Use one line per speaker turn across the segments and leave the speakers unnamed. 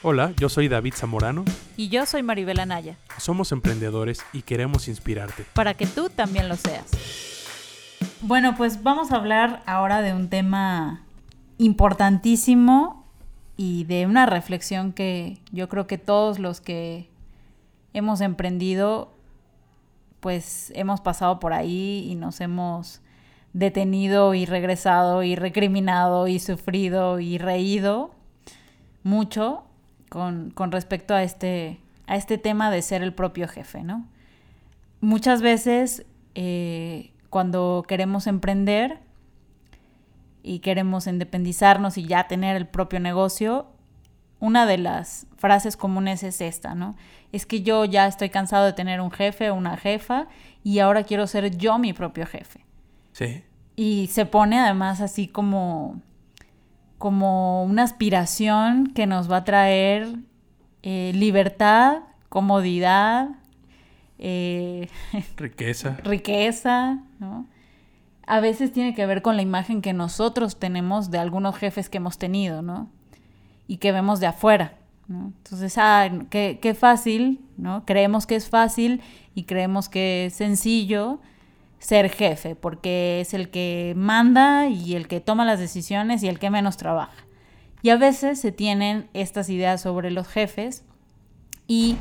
Hola, yo soy David Zamorano.
Y yo soy Maribel Anaya.
Somos emprendedores y queremos inspirarte.
Para que tú también lo seas. Bueno, pues vamos a hablar ahora de un tema importantísimo y de una reflexión que yo creo que todos los que hemos emprendido, pues hemos pasado por ahí y nos hemos detenido y regresado y recriminado y sufrido y reído mucho con, respecto a este, a este tema de ser el propio jefe, ¿no? Muchas veces eh, cuando queremos emprender y queremos independizarnos y ya tener el propio negocio, una de las frases comunes es esta, ¿no? Es que yo ya estoy cansado de tener un jefe o una jefa y ahora quiero ser yo mi propio jefe.
Sí.
Y se pone además así como como una aspiración que nos va a traer eh, libertad, comodidad,
eh, riqueza.
riqueza, ¿no? A veces tiene que ver con la imagen que nosotros tenemos de algunos jefes que hemos tenido, ¿no? Y que vemos de afuera, ¿no? Entonces, ah, qué, qué fácil, ¿no? Creemos que es fácil y creemos que es sencillo, ser jefe, porque es el que manda y el que toma las decisiones y el que menos trabaja. Y a veces se tienen estas ideas sobre los jefes y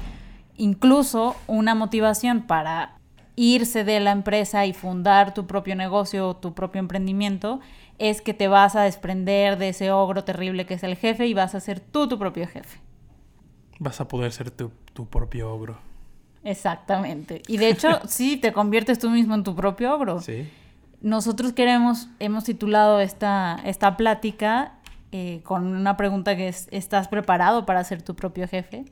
incluso una motivación para irse de la empresa y fundar tu propio negocio o tu propio emprendimiento es que te vas a desprender de ese ogro terrible que es el jefe y vas a ser tú tu propio jefe.
Vas a poder ser tu, tu propio ogro.
Exactamente. Y de hecho, sí, te conviertes tú mismo en tu propio ogro.
Sí.
Nosotros queremos, hemos titulado esta, esta plática eh, con una pregunta que es, ¿estás preparado para ser tu propio jefe?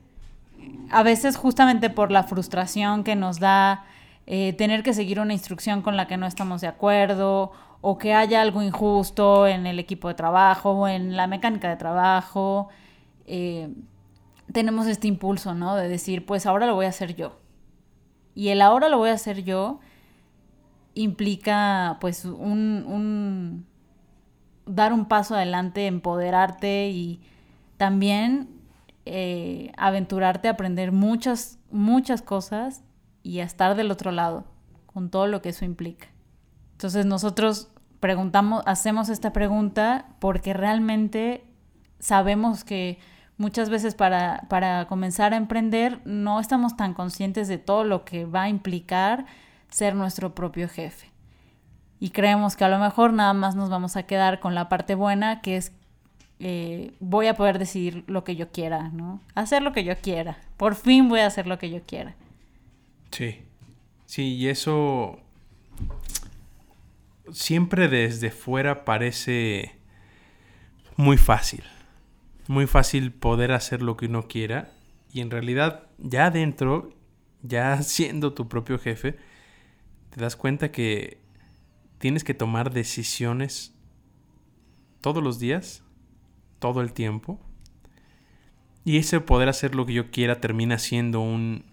A veces justamente por la frustración que nos da eh, tener que seguir una instrucción con la que no estamos de acuerdo o que haya algo injusto en el equipo de trabajo o en la mecánica de trabajo, eh, tenemos este impulso, ¿no? De decir, pues ahora lo voy a hacer yo. Y el ahora lo voy a hacer yo implica pues un, dar un paso adelante, empoderarte y también eh, aventurarte a aprender muchas, muchas cosas y a estar del otro lado con todo lo que eso implica. Entonces nosotros preguntamos, hacemos esta pregunta porque realmente sabemos que muchas veces para, para comenzar a emprender no estamos tan conscientes de todo lo que va a implicar ser nuestro propio jefe. Y creemos que a lo mejor nada más nos vamos a quedar con la parte buena, que es eh, voy a poder decidir lo que yo quiera, ¿no? Hacer lo que yo quiera. Por fin voy a hacer lo que yo quiera.
Sí. Sí, y eso siempre desde fuera parece muy fácil muy fácil poder hacer lo que uno quiera y en realidad ya adentro, ya siendo tu propio jefe, te das cuenta que tienes que tomar decisiones todos los días, todo el tiempo. Y ese poder hacer lo que yo quiera termina siendo un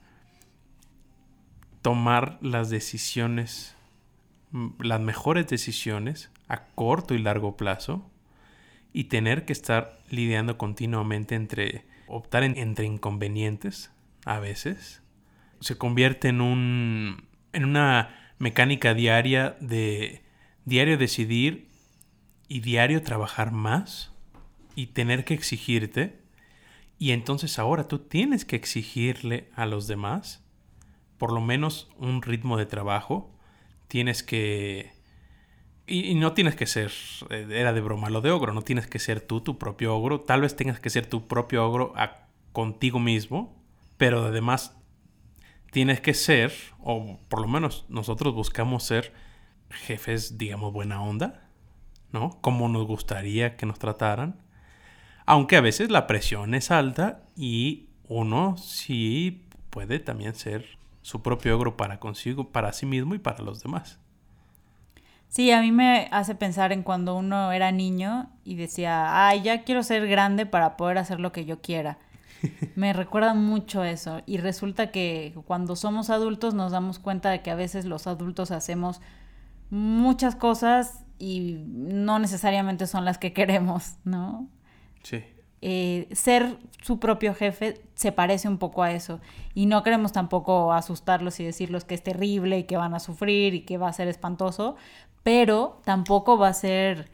tomar las decisiones, las mejores decisiones a corto y largo plazo y tener que estar lidiando continuamente entre optar entre inconvenientes a veces se convierte en un en una mecánica diaria de diario decidir y diario trabajar más y tener que exigirte. Y entonces ahora tú tienes que exigirle a los demás por lo menos un ritmo de trabajo. Tienes que y, no tienes que ser, eh, era de broma lo de ogro, no tienes que ser tú tu propio ogro, tal vez tengas que ser tu propio ogro contigo mismo, pero además tienes que ser, o por lo menos nosotros buscamos ser jefes, digamos, buena onda, ¿no? Como nos gustaría que nos trataran, aunque a veces la presión es alta y uno sí puede también ser su propio ogro para consigo, para sí mismo y para los demás.
Sí, a mí me hace pensar en cuando uno era niño y decía, ay, ya quiero ser grande para poder hacer lo que yo quiera. Me recuerda mucho eso. Y resulta que cuando somos adultos nos damos cuenta de que a veces los adultos hacemos muchas cosas y no necesariamente son las que queremos, ¿no?
Sí.
eh, ser su propio jefe se parece un poco a eso. Y no queremos tampoco asustarlos y decirles que es terrible y que van a sufrir y que va a ser espantoso, pero tampoco va a ser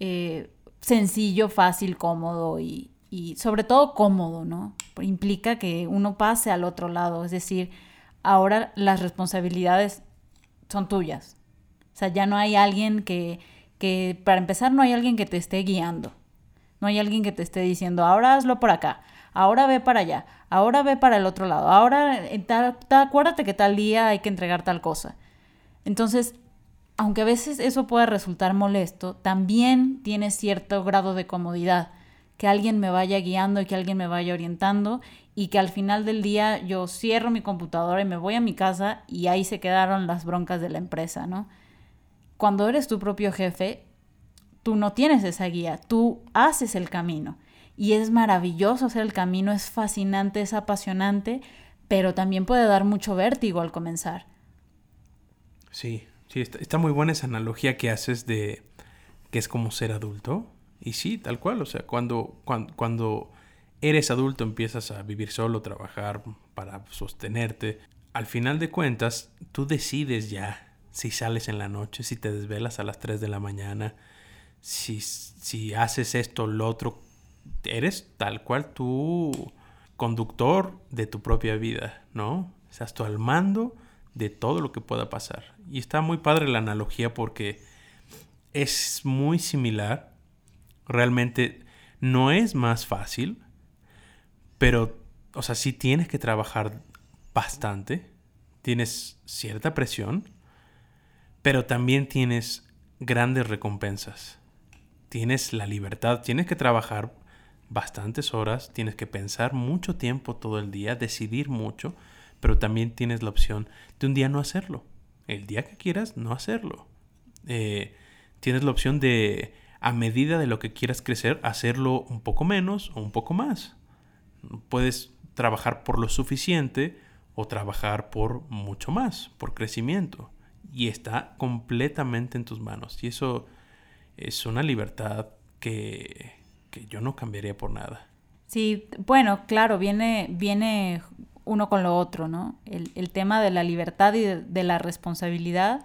eh, sencillo, fácil, cómodo y, y sobre todo cómodo, ¿no? Implica que uno pase al otro lado, es decir, ahora las responsabilidades son tuyas. O sea, ya no hay alguien que, que, para empezar, no hay alguien que te esté guiando. No hay alguien que te esté diciendo, ahora hazlo por acá, ahora ve para allá, ahora ve para el otro lado, ahora acuérdate que tal día hay que entregar tal cosa. Entonces, aunque a veces eso pueda resultar molesto, también tiene cierto grado de comodidad, que alguien me vaya guiando y que alguien me vaya orientando y que al final del día yo cierro mi computadora y me voy a mi casa y ahí se quedaron las broncas de la empresa, ¿no? Cuando eres tu propio jefe, tú no tienes esa guía, tú haces el camino. Y es maravilloso hacer el camino, es fascinante, es apasionante, pero también puede dar mucho vértigo al comenzar.
Sí, sí, está, muy buena esa analogía que haces de que es como ser adulto. Y sí, tal cual, o sea, cuando, cuando, cuando eres adulto empiezas a vivir solo, trabajar para sostenerte, al final de cuentas, tú decides ya si sales en la noche, si te desvelas a las 3 de la mañana, si, haces esto o lo otro, eres tal cual tú conductor de tu propia vida, ¿no? Estás tú al mando de todo lo que pueda pasar. Y está muy padre la analogía porque es muy similar. Realmente no es más fácil, pero, o sea, sí tienes que trabajar bastante. Tienes cierta presión, pero también tienes grandes recompensas tienes la libertad, tienes que trabajar bastantes horas, tienes que pensar mucho tiempo todo el día, decidir mucho, pero también tienes la opción de un día no hacerlo. El día que quieras, no hacerlo. Eh, tienes la opción de, a medida de lo que quieras crecer, hacerlo un poco menos o un poco más. Puedes trabajar por lo suficiente o trabajar por mucho más, por crecimiento. Y está completamente en tus manos. Y eso es una libertad que, yo no cambiaría por nada.
Sí, bueno, claro, viene, viene uno con lo otro, ¿no? El, tema de la libertad y de, la responsabilidad,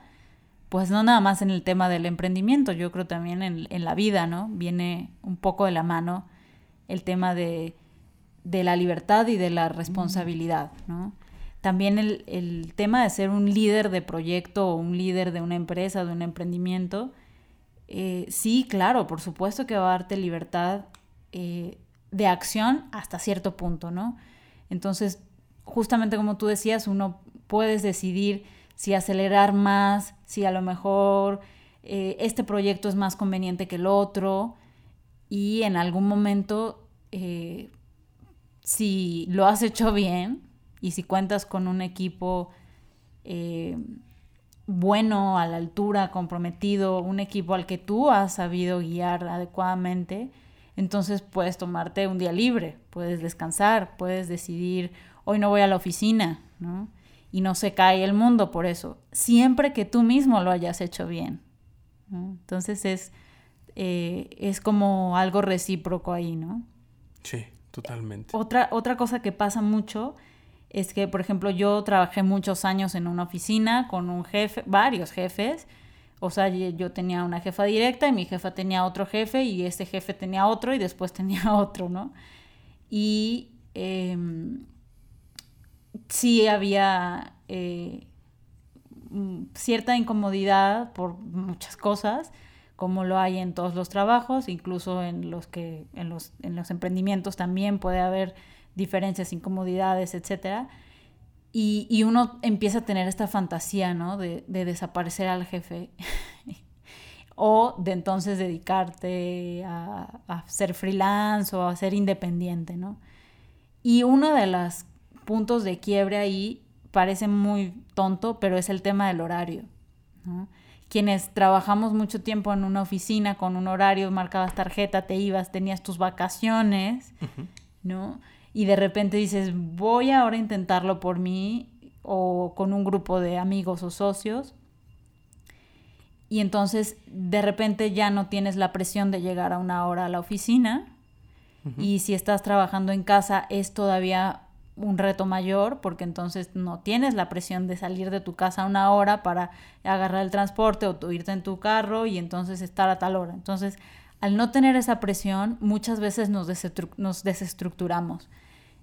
pues no nada más en el tema del emprendimiento, yo creo también en, la vida, ¿no? Viene un poco de la mano el tema de, la libertad y de la responsabilidad, ¿no? También el, el, tema de ser un líder de proyecto o un líder de una empresa, de un emprendimiento, eh, sí, claro, por supuesto que va a darte libertad eh, de acción hasta cierto punto, ¿no? Entonces, justamente como tú decías, uno puedes decidir si acelerar más, si a lo mejor eh, este proyecto es más conveniente que el otro y en algún momento, si lo has hecho bien y si cuentas con un equipo bueno, a la altura, comprometido, un equipo al que tú has sabido guiar adecuadamente, entonces puedes tomarte un día libre, puedes descansar, puedes decidir, hoy no voy a la oficina, ¿no? Y no se cae el mundo por eso, siempre que tú mismo lo hayas hecho bien. Entonces es, eh, es como algo recíproco ahí, ¿no?
Sí, totalmente.
Otra, otra cosa que pasa mucho es que, por ejemplo, yo trabajé muchos años en una oficina con un jefe, varios jefes. O sea, yo tenía una jefa directa y mi jefa tenía otro jefe y ese jefe tenía otro y después tenía otro, ¿no? Y em, sí había eh, mm, cierta incomodidad por muchas cosas, como lo hay en todos los trabajos, incluso en los que en los, en los emprendimientos también puede haber diferencias, incomodidades, etc. Y, uno empieza a tener esta fantasía, ¿no? De, desaparecer al jefe o de entonces dedicarte a, ser freelance o a ser independiente, ¿no? Y uno de los puntos de quiebre ahí parece muy tonto, pero es el tema del horario, Quienes trabajamos mucho tiempo en una oficina con un horario, marcabas tarjeta, te ibas, tenías tus vacaciones, ¿no? y de repente dices, voy ahora a intentarlo por mí o con un grupo de amigos o socios. Y entonces de repente ya no tienes la presión de llegar a una hora a la oficina Y si estás trabajando en casa es todavía un reto mayor porque entonces no tienes la presión de salir de tu casa una hora para agarrar el transporte o irte en tu carro y entonces estar a tal hora. Entonces, al no tener esa presión, muchas veces nos, nos desestructuramos.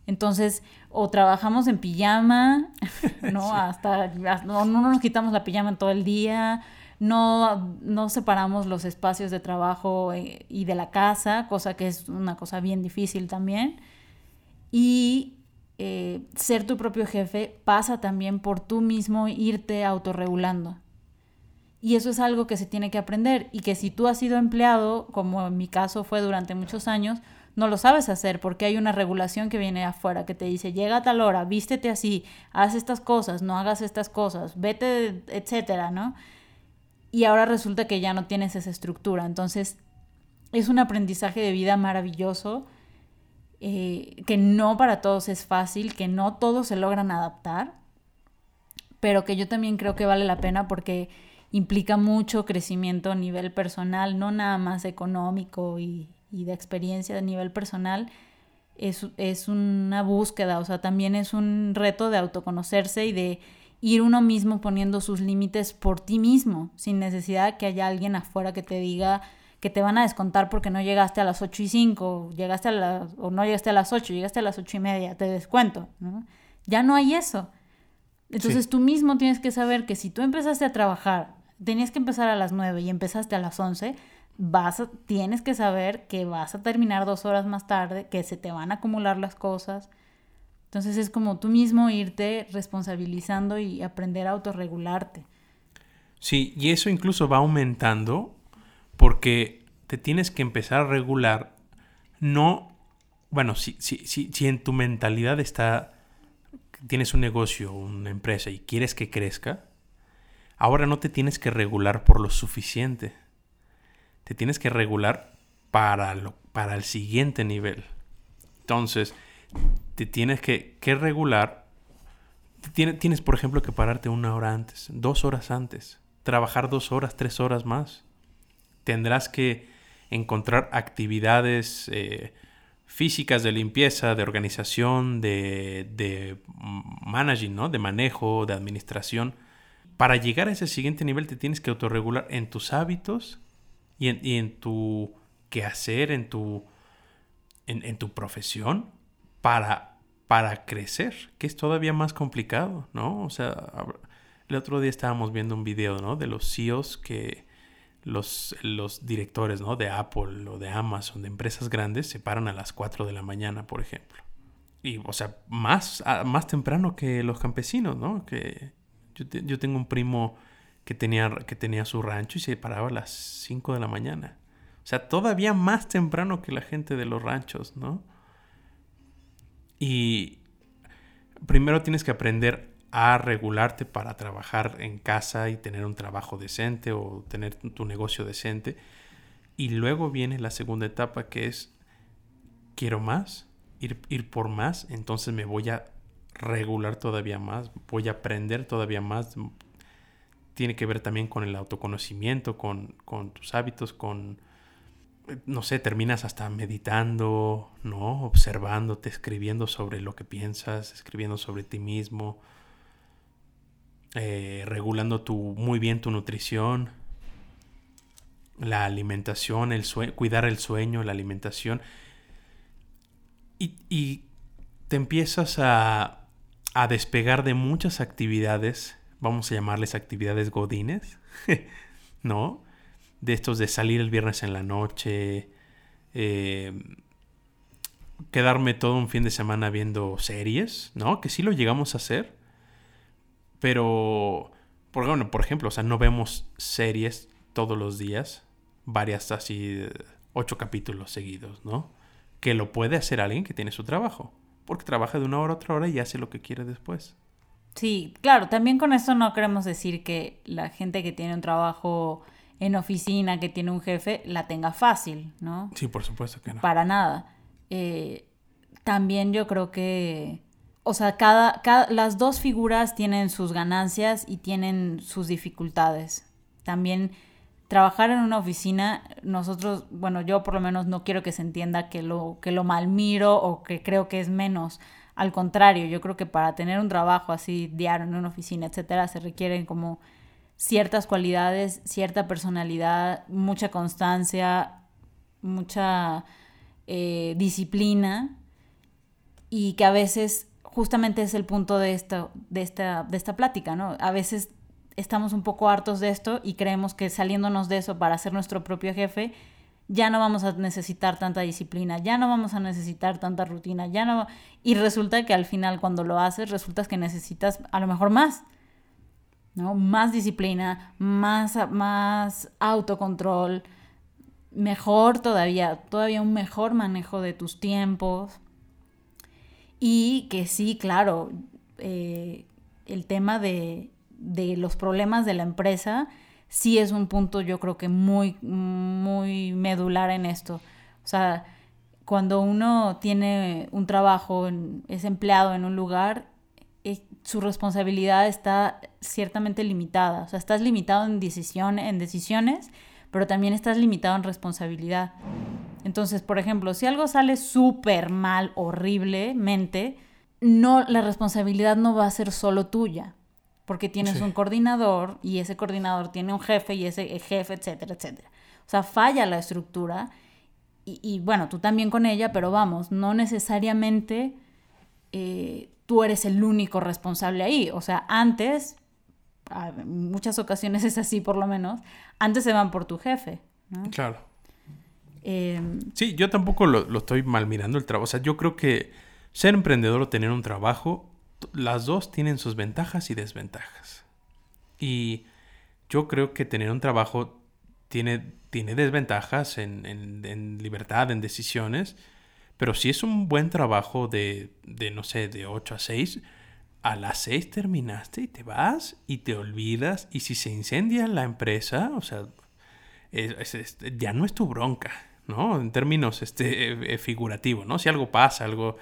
Entonces, o trabajamos en pijama, ¿no? Hasta, no, nos quitamos la pijama en todo el día, no, no separamos los espacios de trabajo eh, y de la casa, cosa que es una cosa bien difícil también. Y eh, ser tu propio jefe pasa también por tú mismo irte autorregulando. Y eso es algo que se tiene que aprender y que si tú has sido empleado, como en mi caso fue durante muchos años, no lo sabes hacer porque hay una regulación que viene afuera que te dice, llega a tal hora, vístete así, haz estas cosas, no hagas estas cosas, vete, etcétera, ¿no? Y ahora resulta que ya no tienes esa estructura. Entonces, es un aprendizaje de vida maravilloso eh, que no para todos es fácil, que no todos se logran adaptar, pero que yo también creo que vale la pena porque implica mucho crecimiento a nivel personal, no nada más económico y, de experiencia a nivel personal. Es, es, una búsqueda, o sea, también es un reto de autoconocerse y de ir uno mismo poniendo sus límites por ti mismo, sin necesidad que haya alguien afuera que te diga, que te van a descontar porque no llegaste a las 8 y 5, llegaste a las, o no llegaste a las 8, llegaste a las 8 y media, te descuento. Ya no hay eso. Entonces tú mismo tienes que saber que si tú empezaste a trabajar, tenías que empezar a las 9 y empezaste a las 11, vas tienes que saber que vas a terminar dos horas más tarde, que se te van a acumular las cosas. Entonces es como tú mismo irte responsabilizando y aprender a autorregularte.
Sí, y eso incluso va aumentando porque te tienes que empezar a regular, no, bueno, si, si, si, si en tu mentalidad está, tienes un negocio, una empresa y quieres que crezca, ahora no te tienes que regular por lo suficiente. Te tienes que regular para, lo, para el siguiente nivel. Entonces, te tienes que, que regular. Tienes, tienes, por ejemplo, que pararte una hora antes, dos horas antes, trabajar dos horas, tres horas más tendrás que encontrar actividades eh, físicas de limpieza, de organización, de, de managing, ¿no? de manejo, de administración. Para llegar a ese siguiente nivel te tienes que autorregular en tus hábitos y en, y en tu quehacer, en tu, en, en tu profesión, para, para crecer, que es todavía más complicado, ¿no? O sea, el otro día estábamos viendo un video, ¿no? De los CEOs que los, los directores ¿no? de Apple o de Amazon, de empresas grandes, se paran a las 4 de la mañana, por ejemplo. Y, o sea, más, más temprano que los campesinos, ¿no? Que yo, yo tengo un primo que tenía, que tenía su rancho y se paraba a las 5 de la mañana. O sea, todavía más temprano que la gente de los ranchos, ¿no? Y primero tienes que aprender a regularte para trabajar en casa y tener un trabajo decente o tener tu negocio decente. Y luego viene la segunda etapa que es, quiero más, ir, ir por más, entonces me voy a regular todavía más, voy a aprender todavía más. Tiene que ver también con el autoconocimiento, con, con tus hábitos, con, no sé, terminas hasta meditando, ¿no? Observándote, escribiendo sobre lo que piensas, escribiendo sobre ti mismo, eh, regulando tu, muy bien tu nutrición, la alimentación, el cuidar el sueño, la alimentación. Y, te empiezas a, a, despegar de muchas actividades, vamos a llamarles actividades godines, ¿no? De estos de salir el viernes en la noche, eh, quedarme todo un fin de semana viendo series, ¿no? Que sí lo llegamos a hacer pero, por, bueno, por ejemplo, o sea, no vemos series todos los días, varias así, ocho capítulos seguidos, ¿no? Que lo puede hacer alguien que tiene su trabajo, porque trabaja de una hora a otra hora y hace lo que quiere después.
Sí, claro, también con esto no queremos decir que la gente que tiene un trabajo en oficina, que tiene un jefe, la tenga fácil, ¿no?
Sí, por supuesto que no.
Para nada. Eh, también yo creo que o sea, cada, las dos figuras tienen sus ganancias y tienen sus dificultades. También trabajar en una oficina, nosotros, bueno, yo por lo menos no quiero que se entienda que lo, que lo malmiro o que creo que es menos. Al contrario, yo creo que para tener un trabajo así diario en una oficina, etcétera, se requieren como ciertas cualidades, cierta personalidad, mucha constancia, mucha eh, disciplina y que a veces justamente es el punto de, esto, de, esta, de esta plática, ¿no? A veces estamos un poco hartos de esto y creemos que saliéndonos de eso para ser nuestro propio jefe, ya no vamos a necesitar tanta disciplina, ya no vamos a necesitar tanta rutina, ya no... Y resulta que al final cuando lo haces, resulta que necesitas a lo mejor más. ¿no? Más disciplina, más, más autocontrol, mejor todavía, todavía un mejor manejo de tus tiempos. Y que sí, claro, eh, el tema de, de, los problemas de la empresa sí es un punto yo creo que muy, muy medular en esto. O sea, cuando uno tiene un trabajo, es empleado en un lugar, su responsabilidad está ciertamente limitada. O sea, estás limitado en, decisión, en decisiones, pero también estás limitado en responsabilidad. Entonces, por ejemplo, si algo sale súper mal, horriblemente, no, la responsabilidad no va a ser solo tuya, porque tienes un coordinador y ese coordinador tiene un jefe y ese jefe, etcétera, etcétera. O sea, falla la estructura y, y bueno, tú también con ella, pero vamos, no necesariamente eh, tú eres el único responsable ahí. O sea, antes, en muchas ocasiones es así por lo menos, antes se van por tu jefe.
Claro. Em, sí, yo tampoco lo, estoy mal mirando el trabajo. O sea, yo creo que ser emprendedor o tener un trabajo, las dos tienen sus ventajas y desventajas. Y yo creo que tener un trabajo tiene, tiene desventajas en, en libertad, en decisiones pero si es un buen trabajo de, de, no sé, de 8 a 6, a las 6 terminaste y te vas y te olvidas. Y si se incendia la empresa, o sea, ya no es tu bronca, ¿no? En términos este, eh, eh, figurativos, ¿no? Si algo pasa, algo...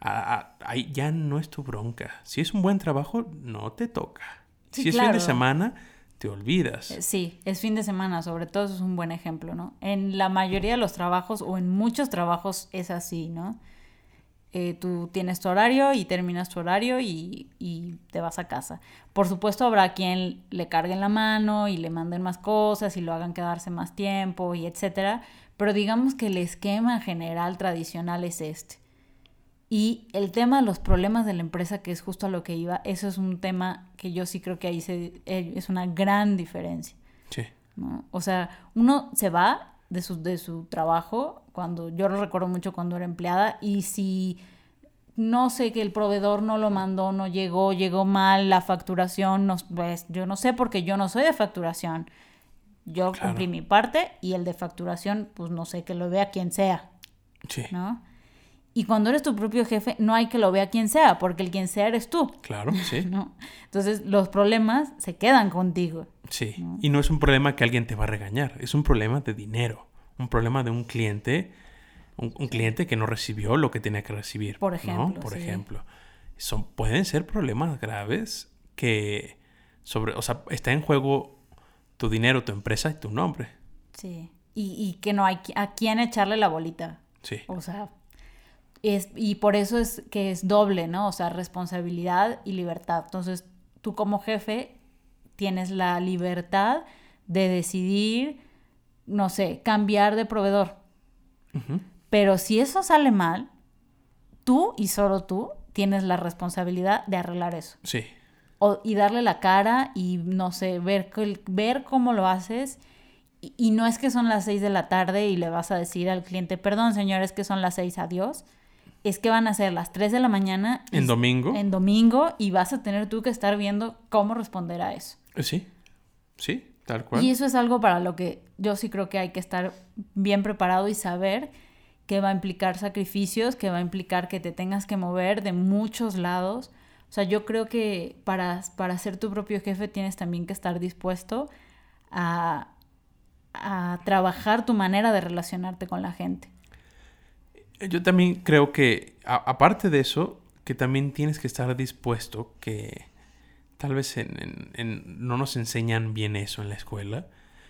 ahí ya no es tu bronca. Si es un buen trabajo, no te toca. si es fin de semana, te olvidas.
Eh, sí, es fin de semana, sobre todo eso es un buen ejemplo, ¿no? En la mayoría de los trabajos o en muchos trabajos es así, ¿no? Eh, tú tienes tu horario y terminas tu horario y, y, te vas a casa. Por supuesto habrá quien le carguen la mano y le manden más cosas y lo hagan quedarse más tiempo y etcétera, pero digamos que el esquema general tradicional es este. Y el tema de los problemas de la empresa, que es justo a lo que iba, eso es un tema que yo sí creo que ahí se, eh, es una gran diferencia. Sí. ¿no? O sea, uno se va de su, de su trabajo, cuando yo lo recuerdo mucho cuando era empleada, y si no sé que el proveedor no lo mandó, no llegó, llegó mal, la facturación, no, pues yo no sé porque yo no soy de facturación. Yo cumplí mi parte y el de facturación, pues no sé, que lo vea quien sea. Sí. ¿No? Y cuando eres tu propio jefe, no hay que lo vea quien sea, porque el quien sea eres tú.
Claro, sí.
¿no? Entonces, los problemas se quedan contigo.
Sí. Y no es un problema que alguien te va a regañar, es un problema de dinero, un problema de un cliente, un, cliente que no recibió lo que tenía que recibir. Por ejemplo. Por ejemplo. Son, pueden ser problemas graves que sobre, o sea, está en juego tu dinero, tu empresa y tu nombre.
Sí. Y, y que no hay a quién echarle la bolita. Sí. O sea, y por eso es que es doble, ¿no? O sea, responsabilidad y libertad. Entonces, tú como jefe tienes la libertad de decidir, no sé, cambiar de proveedor. Pero si eso sale mal, tú y solo tú tienes la responsabilidad de arreglar eso. Sí. O, y darle la cara y, no sé, ver, ver cómo lo haces. Y, y, no es que son las seis de la tarde y le vas a decir al cliente, perdón, señor, es que son las seis, adiós es que van a ser las 3 de la mañana.
¿En domingo?
En domingo y vas a tener tú que estar viendo cómo responder a eso.
Eh, sí, sí, tal cual.
Y eso es algo para lo que yo sí creo que hay que estar bien preparado y saber que va a implicar sacrificios, que va a implicar que te tengas que mover de muchos lados. O sea, yo creo que para, para ser tu propio jefe tienes también que estar dispuesto a, a trabajar tu manera de relacionarte con la gente.
Yo también creo que, aparte de eso, que también tienes que estar dispuesto, que tal vez no nos enseñan bien eso en la escuela,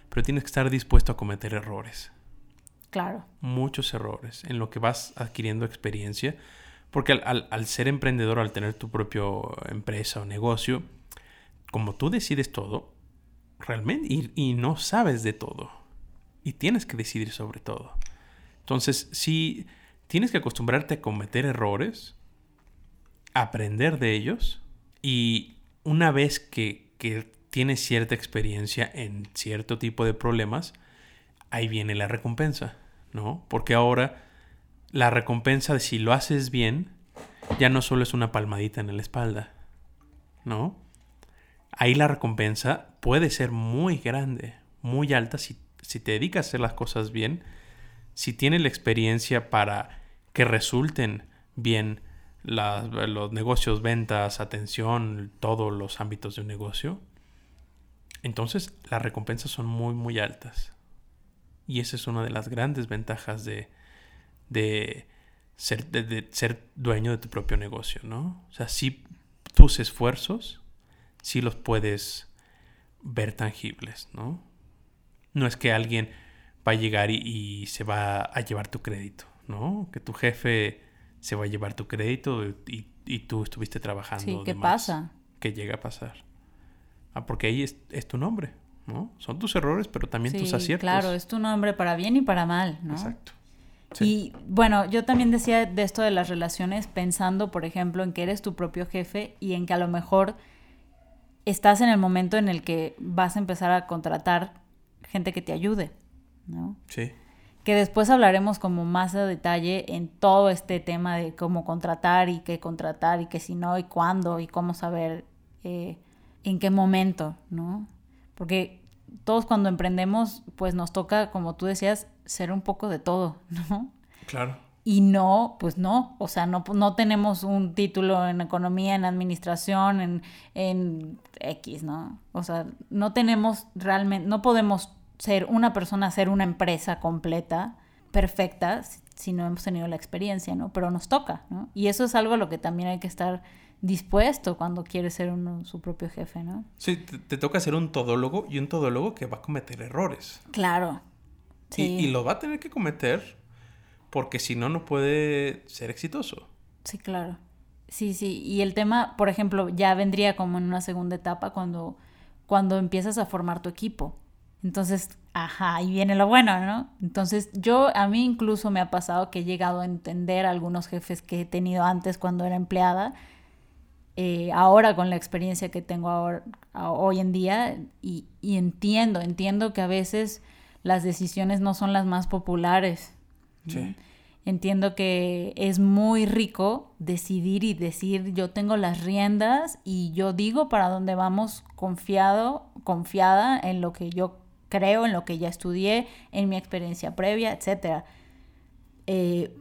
pero tienes que estar dispuesto a cometer errores.
Claro.
Muchos errores en lo que vas adquiriendo experiencia. Porque al, ser emprendedor, al tener tu propia empresa o negocio, como tú decides todo, realmente, y, y no sabes de todo. Y tienes que decidir sobre todo. Entonces, si tienes que acostumbrarte a cometer errores, aprender de ellos, y una vez que, que tienes cierta experiencia en cierto tipo de problemas, ahí viene la recompensa, ¿no? Porque ahora la recompensa de si lo haces bien, ya no solo es una palmadita en la espalda, ¿no? Ahí la recompensa puede ser muy grande, muy alta si, si te dedicas a hacer las cosas bien, si tienes la experiencia para que resulten bien los negocios, ventas, atención, todos los ámbitos de un negocio, entonces las recompensas son muy, muy altas. Y esa es una de las grandes ventajas de, de, ser, de, ser dueño de tu propio negocio, ¿no? O sea, si tus esfuerzos, sí los puedes ver tangibles, ¿no? No es que alguien va a llegar y se va a llevar tu crédito, ¿no? Que tu jefe se va a llevar tu crédito y, y tú estuviste trabajando.
Sí, ¿qué pasa?
Que llega a pasar. Ah, porque ahí es, tu nombre, ¿no? Son tus errores, pero también tus aciertos.
Claro, es tu nombre para bien y para mal, ¿no? Exacto. Y bueno, yo también decía de esto de las relaciones pensando, por ejemplo, en que eres tu propio jefe y en que a lo mejor estás en el momento en el que vas a empezar a contratar gente que te ayude, ¿no?
Sí
que después hablaremos como más a detalle en todo este tema de cómo contratar y qué contratar y qué si no y cuándo y cómo saber eh, en qué momento, ¿no? Porque todos cuando emprendemos, pues nos toca, como tú decías, ser un poco de todo, ¿no?
Claro.
Y no, pues no, o sea, no, no tenemos un título en economía, en administración, en, en X, ¿no? O sea, no tenemos realmente, no podemos ser una persona, ser una empresa completa, perfecta, si no hemos tenido la experiencia, ¿no? Pero nos toca, ¿no? Y eso es algo a lo que también hay que estar dispuesto cuando quiere ser uno su propio jefe, ¿no?
Sí, te, toca ser un todólogo y un todólogo que va a cometer errores.
Claro.
Sí. Y, y lo va a tener que cometer porque si no, no puede ser exitoso.
Sí, claro. Sí, sí. Y el tema, por ejemplo, ya vendría como en una segunda etapa cuando, cuando empiezas a formar tu equipo. Entonces, ajá, ahí viene lo bueno, ¿no? Entonces, yo, a mí incluso me ha pasado que he llegado a entender a algunos jefes que he tenido antes cuando era empleada, eh, ahora con la experiencia que tengo ahora, hoy en día, y, y, entiendo, entiendo que a veces las decisiones no son las más populares.
Sí.
Entiendo que es muy rico decidir y decir yo tengo las riendas y yo digo para dónde vamos confiado, confiada en lo que yo creo, en lo que ya estudié, en mi experiencia previa, etc. Eh,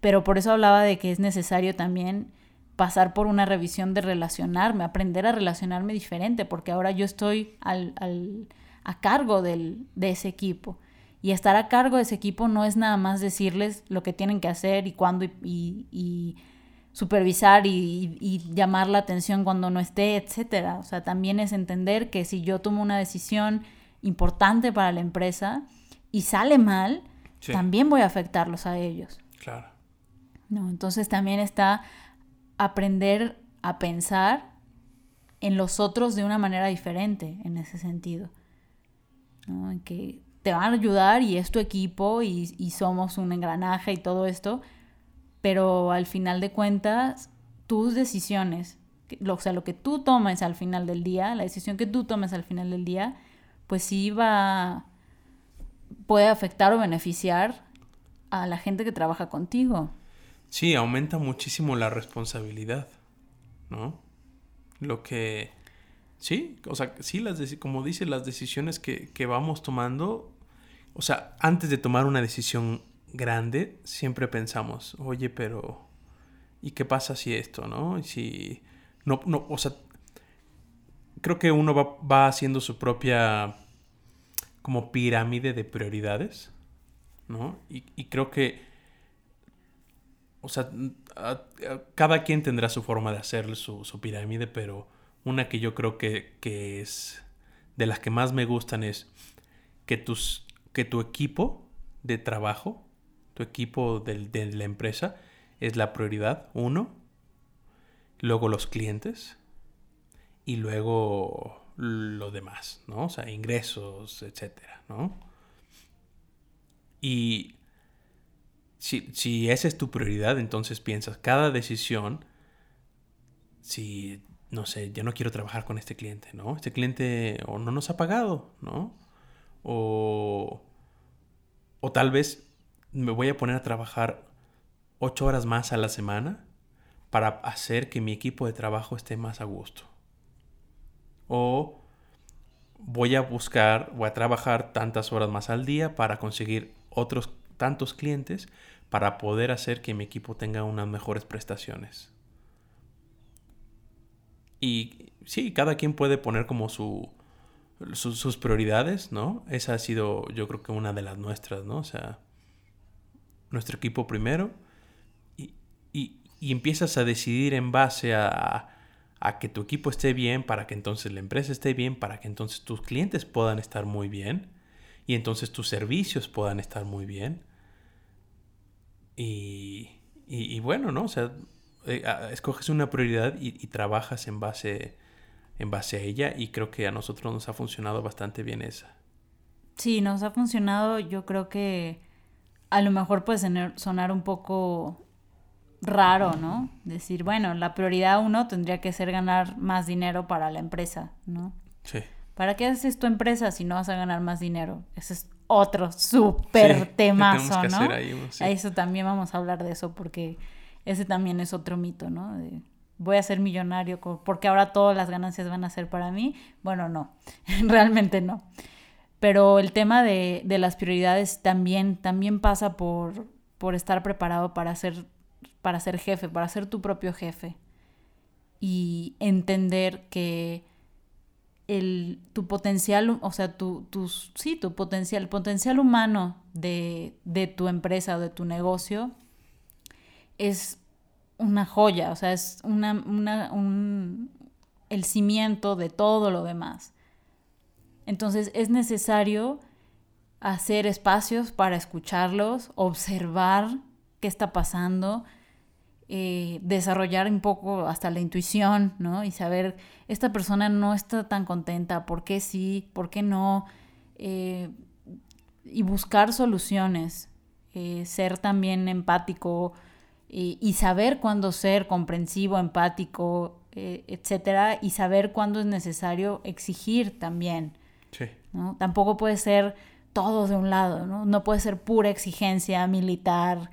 pero por eso hablaba de que es necesario también pasar por una revisión de relacionarme, aprender a relacionarme diferente, porque ahora yo estoy al, al, a cargo del, de ese equipo. Y estar a cargo de ese equipo no es nada más decirles lo que tienen que hacer y cuándo y, y, supervisar y, y, llamar la atención cuando no esté, etc. O sea, también es entender que si yo tomo una decisión importante para la empresa y sale mal, también voy a afectarlos a ellos.
Claro.
No, entonces también está aprender a pensar en los otros de una manera diferente en ese sentido. ¿no? Que te van a ayudar y es tu equipo y, y, somos un engranaje y todo esto, pero al final de cuentas, tus decisiones, o sea, lo que tú tomes al final del día, la decisión que tú tomes al final del día, pues sí va, puede afectar o beneficiar a la gente que trabaja contigo.
Sí, aumenta muchísimo la responsabilidad, ¿no? Lo que... Sí, o sea, sí, las como dice, las decisiones que, que vamos tomando, o sea, antes de tomar una decisión grande, siempre pensamos, oye, pero ¿y qué pasa si esto, no? Y si no, no, o sea, creo que uno va, va haciendo su propia como pirámide de prioridades, ¿no? Y, creo que, o sea, cada quien tendrá su forma de hacer su, pirámide, pero una que yo creo que, que, es de las que más me gustan es que, tus, que tu equipo de trabajo, tu equipo de la empresa, es la prioridad, uno. Luego los clientes. Y luego lo demás, ¿no? O sea, ingresos, etcétera, ¿no? Y si, si esa es tu prioridad, entonces piensas, cada decisión, si, no sé, yo no quiero trabajar con este cliente, ¿no? Este cliente o no nos ha pagado, ¿no? O, o tal vez me voy a poner a trabajar ocho horas más a la semana para hacer que mi equipo de trabajo esté más a gusto. O voy a buscar, voy a trabajar tantas horas más al día para conseguir otros tantos clientes para poder hacer que mi equipo tenga unas mejores prestaciones. Y sí, cada quien puede poner como su, sus prioridades, ¿no? Esa ha sido yo creo que una de las nuestras, ¿no? O sea, nuestro equipo primero y, y, y empiezas a decidir en base a, a que tu equipo esté bien, para que entonces la empresa esté bien, para que entonces tus clientes puedan estar muy bien y entonces tus servicios puedan estar muy bien. Y, y, bueno, ¿no? O sea, eh, escoges una prioridad y, y, trabajas en base, en base a ella y creo que a nosotros nos ha funcionado bastante bien esa.
Sí, nos ha funcionado, yo creo que a lo mejor puede sonar un poco raro, ¿no? Decir, bueno, la prioridad uno tendría que ser ganar más dinero para la empresa, ¿no?
Sí.
¿Para qué haces tu empresa si no vas a ganar más dinero? Ese es otro súper temazo, ¿no? Ahí, A eso también vamos a hablar de eso porque ese también es otro mito, ¿no? voy a ser millonario porque ahora todas las ganancias van a ser para mí. Bueno, no, realmente no. Pero el tema de, de, las prioridades también, también pasa por, por estar preparado para ser, para ser jefe, para ser tu propio jefe. Y entender que tu potencial, o sea, tu, sí, tu potencial, el potencial humano de, de tu empresa o de tu negocio es una joya, o sea, es una, una, un, el cimiento de todo lo demás. Entonces es necesario hacer espacios para escucharlos, observar qué está pasando, eh, desarrollar un poco hasta la intuición, ¿no? Y saber, esta persona no está tan contenta, ¿por qué sí? ¿Por qué no? Eh, y buscar soluciones, eh, ser también empático y saber cuándo ser comprensivo, empático, etcétera, y saber cuándo es necesario exigir también. ¿no? Tampoco puede ser todo de un lado, ¿no? No puede ser pura exigencia militar,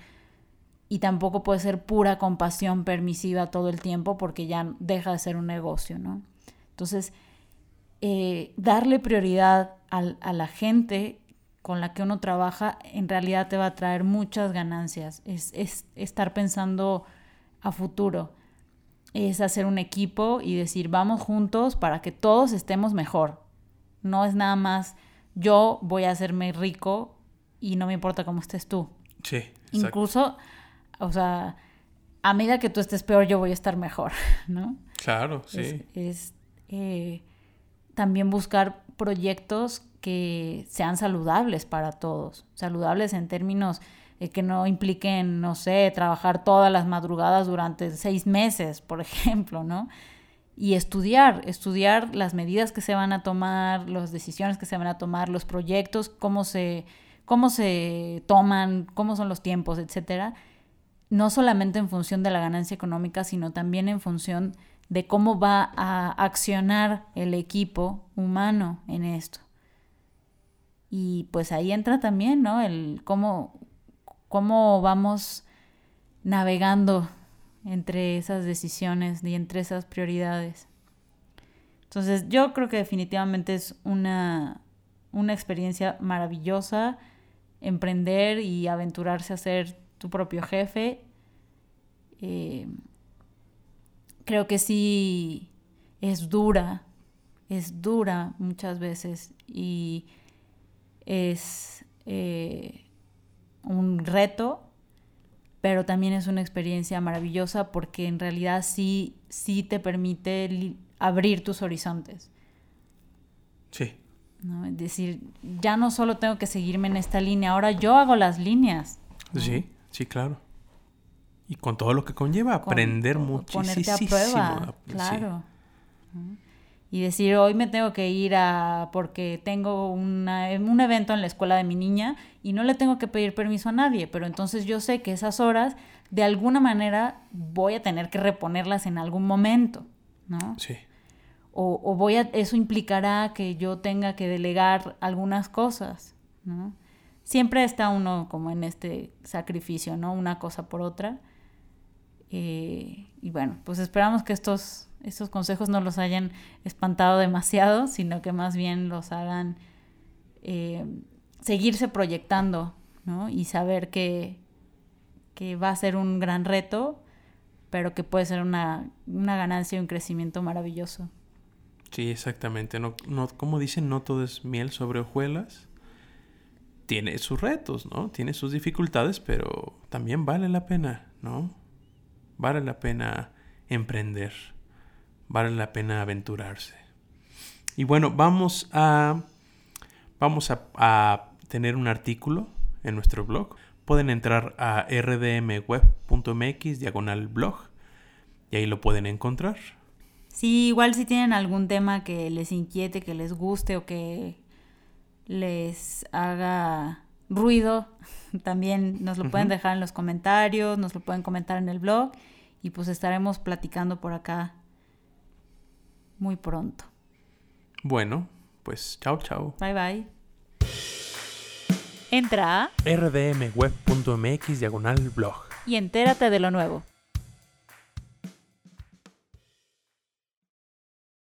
y tampoco puede ser pura compasión permisiva todo el tiempo porque ya deja de ser un negocio, ¿no? Entonces, eh, darle prioridad a la gente con la que uno trabaja en realidad te va a traer muchas ganancias. Es, es estar pensando a futuro. Es hacer un equipo y decir, vamos juntos para que todos estemos mejor. No es nada más yo voy a hacerme rico y no me importa cómo estés tú.
Sí. Exacto.
Incluso o sea, a medida que tú estés peor, yo voy a estar mejor, ¿no?
Claro, sí.
Es, eh, también buscar proyectos que sean saludables para todos, saludables en términos que no impliquen, no sé, trabajar todas las madrugadas durante seis meses, por ejemplo, ¿no? Y estudiar, estudiar las medidas que se van a tomar, las decisiones que se van a tomar, los proyectos, cómo se, cómo se toman, cómo son los tiempos, etcétera, no solamente en función de la ganancia económica, sino también en función de cómo va a accionar el equipo humano en esto. Y pues ahí entra también, ¿no? El cómo, cómo vamos navegando entre esas decisiones y entre esas prioridades. Entonces yo creo que definitivamente es una, una experiencia maravillosa emprender y aventurarse a ser tu propio jefe. Eh, creo que sí es dura, es dura muchas veces y es eh, un reto, pero también es una experiencia maravillosa porque en realidad sí, sí te permite abrir tus horizontes.
Sí,
¿no? Es decir, ya no solo tengo que seguirme en esta línea, ahora yo hago las líneas.
Sí, sí, claro. Y con todo lo que conlleva, aprender muchísimo.
Ponerte a prueba, claro. Y decir, hoy me tengo que ir a, porque tengo una, un evento en la escuela de mi niña y no le tengo que pedir permiso a nadie, pero entonces yo sé que esas horas, de alguna manera, voy a tener que reponerlas en algún momento, ¿no?
Sí.
O, o voy a, eso implicará que yo tenga que delegar algunas cosas, ¿no? Siempre está uno como en este sacrificio, ¿no? Una cosa por otra. Eh, y bueno, pues esperamos que estos estos consejos no los hayan espantado demasiado, sino que más bien los hagan eh, seguirse proyectando, ¿no? Y saber que, que va a ser un gran reto, pero que puede ser una, una ganancia y un crecimiento maravilloso.
Sí, exactamente. No, no, como dicen, no todo es miel sobre hojuelas. Tiene sus retos, ¿no? Tiene sus dificultades, pero también vale la pena, ¿no? Vale la pena emprender vale la pena aventurarse. Y bueno, vamos a, vamos a, tener un artículo en nuestro blog. Pueden entrar a rdmweb.mx diagonal blog y ahí lo pueden encontrar.
Sí, igual si tienen algún tema que les inquiete, que les guste o que les haga ruido, también nos lo pueden dejar en los comentarios, nos lo pueden comentar en el blog y pues estaremos platicando por acá muy pronto.
Bueno, pues chao, chao.
Bye, bye. Entra
a rdmweb.mx diagonal blog
y entérate de lo nuevo.